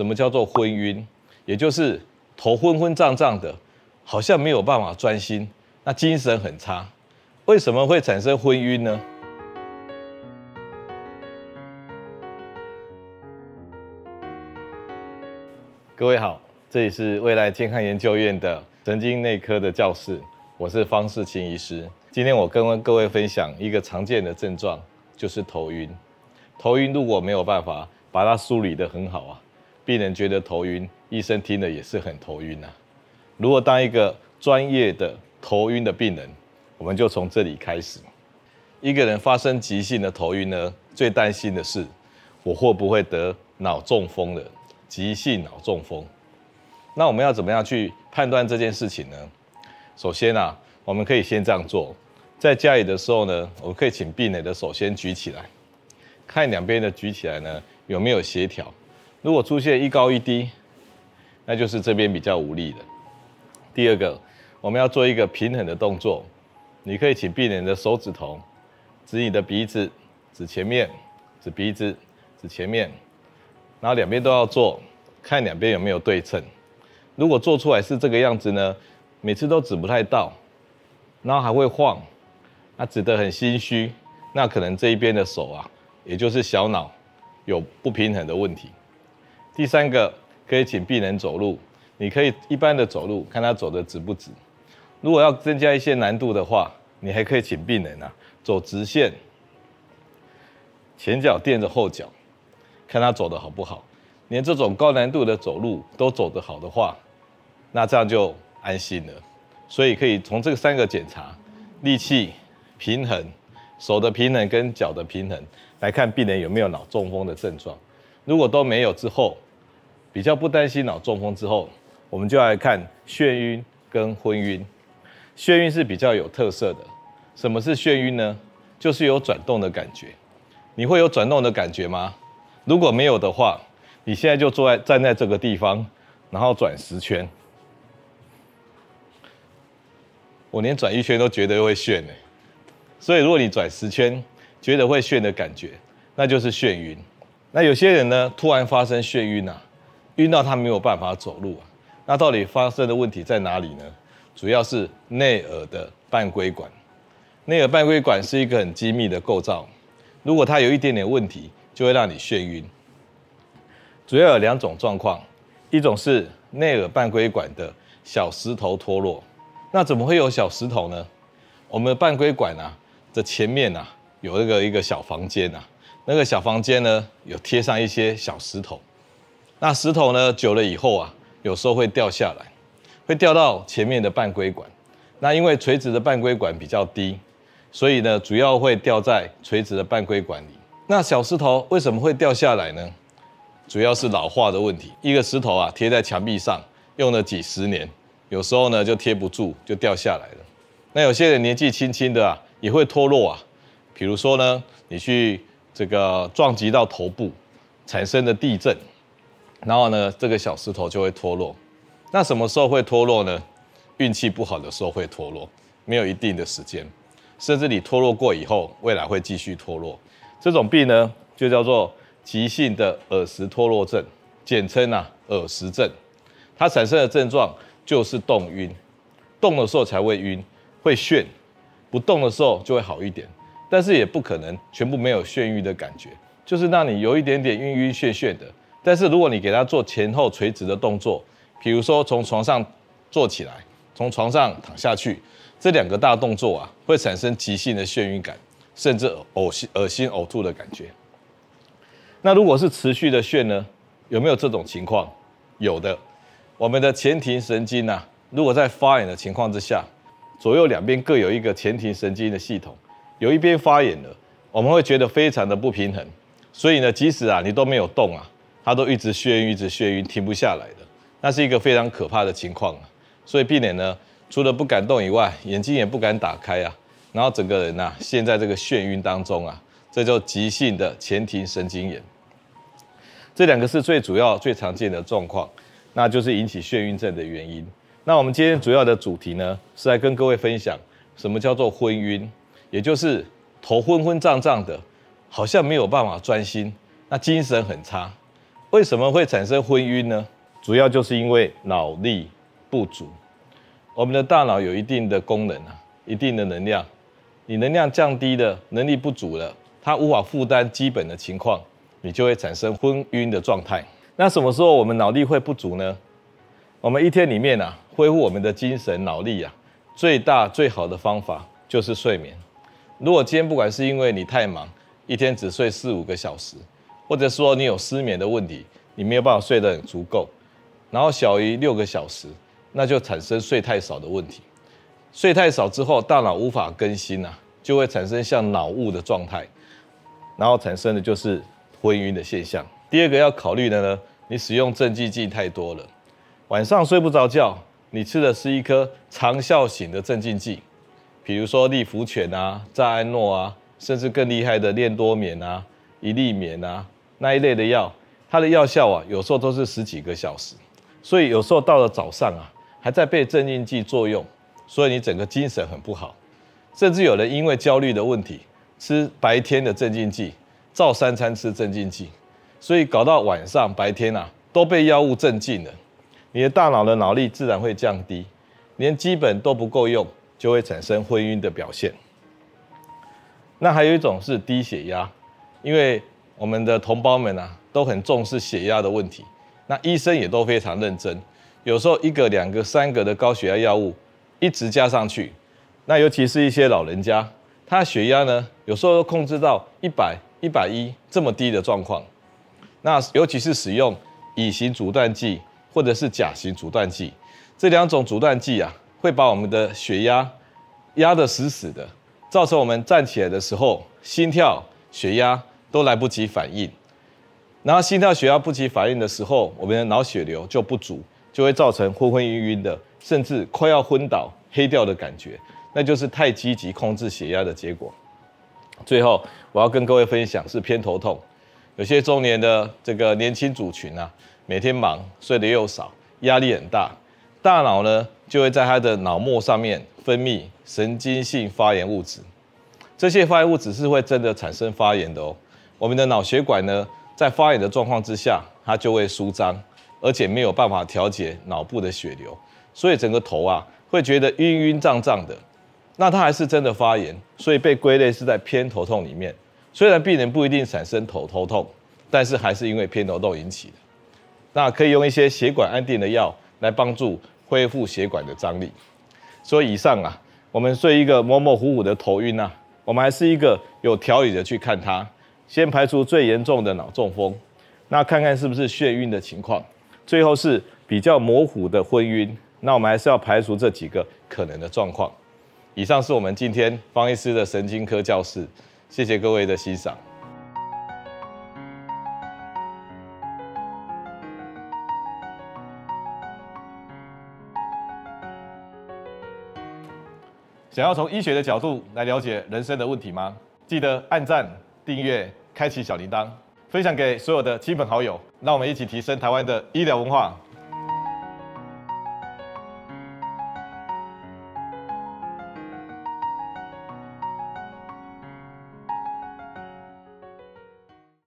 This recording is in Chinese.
什么叫做昏晕，也就是头昏昏胀胀的，好像没有办法专心，那精神很差。为什么会产生昏晕呢？各位好，这里是未来健康研究院的神经内科的教室，我是方世清医师。今天我跟各位分享一个常见的症状，就是头晕。头晕如果没有办法把它梳理得很好啊，病人觉得头晕，医生听了也是很头晕啊。如果当一个专业的头晕的病人，我们就从这里开始。一个人发生急性的头晕呢，最担心的是我会不会得脑中风了。急性脑中风，那我们要怎么样去判断这件事情呢？首先啊，我们可以先这样做，在家里的时候呢，我们可以请病人的手先举起来，看两边的举起来呢有没有协调。如果出现一高一低，那就是这边比较无力的。第二个，我们要做一个平衡的动作，你可以请病人的手指头指你的鼻子，指前面，指鼻子，指前面。然后两边都要做，看两边有没有对称。如果做出来是这个样子呢，每次都指不太到，然后还会晃，那指得很心虚，那可能这一边的手啊，也就是小脑有不平衡的问题。第三个，可以请病人走路，你可以一般的走路，看他走的直不直。如果要增加一些难度的话，你还可以请病人啊走直线，前脚垫着后脚。看他走的好不好，连这种高难度的走路都走得好的话，那这样就安心了。所以可以从这三个检查：力气、平衡、手的平衡跟脚的平衡，来看病人有没有脑中风的症状。如果都没有之后，比较不担心脑中风之后，我们就来看眩晕跟昏晕。眩晕是比较有特色的。什么是眩晕呢？就是有转动的感觉。你会有转动的感觉吗？如果没有的话，你现在就坐在站在这个地方，然后转十圈。我连转一圈都觉得会眩呢。所以如果你转十圈觉得会眩的感觉，那就是眩晕。那有些人呢，突然发生眩晕啊，晕到他没有办法走路啊。那到底发生的问题在哪里呢？主要是内耳的半规管。内耳半规管是一个很精密的构造，如果它有一点点问题，就会让你眩晕，主要有两种状况，一种是内耳半规管的小石头脱落。那怎么会有小石头呢？我们的半规管啊的前面啊有一个一个小房间啊，那个小房间呢有贴上一些小石头。那石头呢久了以后啊，有时候会掉下来，会掉到前面的半规管。那因为垂直的半规管比较低，所以呢主要会掉在垂直的半规管里。那小石头为什么会掉下来呢？主要是老化的问题。一个石头啊，贴在墙壁上，用了几十年，有时候呢就贴不住，就掉下来了。那有些人年纪轻轻的啊，也会脱落啊。比如说呢，你去这个撞击到头部，产生的地震，然后呢，这个小石头就会脱落。那什么时候会脱落呢？运气不好的时候会脱落，没有一定的时间，甚至你脱落过以后，未来会继续脱落。这种病呢，就叫做急性的耳石脱落症，简称啊耳石症。它产生的症状就是动晕，动的时候才会晕，会眩；不动的时候就会好一点。但是也不可能全部没有眩晕的感觉，就是让你有一点点晕晕眩眩的。但是如果你给他做前后垂直的动作，比如说从床上坐起来，从床上躺下去，这两个大动作啊，会产生急性的眩晕感。甚至呕心、恶心、呕吐的感觉。那如果是持续的眩呢？有没有这种情况？有的。我们的前庭神经啊，如果在发炎的情况之下，左右两边各有一个前庭神经的系统，有一边发炎了，我们会觉得非常的不平衡。所以呢，即使啊你都没有动啊，它都一直眩晕，一直眩晕，停不下来的。那是一个非常可怕的情况啊。所以病人呢，除了不敢动以外，眼睛也不敢打开啊。然后整个人呐，陷在这个眩晕当中啊，这叫急性的前庭神经炎。这两个是最主要、最常见的状况，那就是引起眩晕症的原因。那我们今天主要的主题呢，是来跟各位分享什么叫做昏晕，也就是头昏昏胀胀的，好像没有办法专心，那精神很差。为什么会产生昏晕呢？主要就是因为脑力不足。我们的大脑有一定的功能啊，一定的能量，你能量降低了，能力不足了，它无法负担基本的情况，你就会产生昏晕的状态。那什么时候我们脑力会不足呢？我们一天里面啊，恢复我们的精神脑力啊，最大最好的方法就是睡眠。如果今天不管是因为你太忙，一天只睡四五个小时，或者说你有失眠的问题，你没有办法睡得很足够，然后小于六个小时，那就产生睡太少的问题。睡太少之后，大脑无法更新啊，就会产生像脑雾的状态，然后产生的就是昏晕的现象。第二个要考虑的呢，你使用镇静剂太多了，晚上睡不着觉，你吃的是一颗长效型的镇静剂，比如说利福犬啊、赞安诺啊，甚至更厉害的链多眠啊、一粒眠啊那一类的药，它的药效啊，有时候都是十几个小时，所以有时候到了早上啊，还在被镇静剂作用。所以你整个精神很不好，甚至有人因为焦虑的问题，吃白天的镇静剂，照三餐吃镇静剂，所以搞到晚上白天啊都被药物镇静了，你的大脑的脑力自然会降低，连基本都不够用，就会产生昏晕的表现。那还有一种是低血压，因为我们的同胞们啊都很重视血压的问题，那医生也都非常认真，有时候一个、两个、三个的高血压药物。一直加上去，那尤其是一些老人家，他血压呢，有时候都控制到一百、一百一这么低的状况。那尤其是使用乙型阻断剂或者是甲型阻断剂，这两种阻断剂啊，会把我们的血压压得死死的，造成我们站起来的时候，心跳、血压都来不及反应。然后心跳、血压不及反应的时候，我们的脑血流就不足，就会造成昏昏晕晕的。甚至快要昏倒、黑掉的感觉，那就是太积极控制血压的结果。最后，我要跟各位分享是偏头痛。有些中年的这个年轻族群啊，每天忙，睡得又少，压力很大，大脑呢就会在他的脑膜上面分泌神经性发炎物质。这些发炎物质是会真的产生发炎的哦。我们的脑血管呢，在发炎的状况之下，它就会舒张，而且没有办法调节脑部的血流。所以整个头啊会觉得晕晕胀胀的，那它还是真的发炎，所以被归类是在偏头痛里面。虽然病人不一定产生头头痛，但是还是因为偏头痛引起的。那可以用一些血管安定的药来帮助恢复血管的张力。所以以上啊，我们睡一个模模糊糊的头晕啊，我们还是一个有条理的去看它，先排除最严重的脑中风，那看看是不是眩晕的情况，最后是比较模糊的昏晕。那我们还是要排除这几个可能的状况。以上是我们今天方医师的神经科教室，谢谢各位的欣赏。想要从医学的角度来了解人生的问题吗？记得按赞、订阅、开启小铃铛，分享给所有的亲朋好友，让我们一起提升台湾的医疗文化。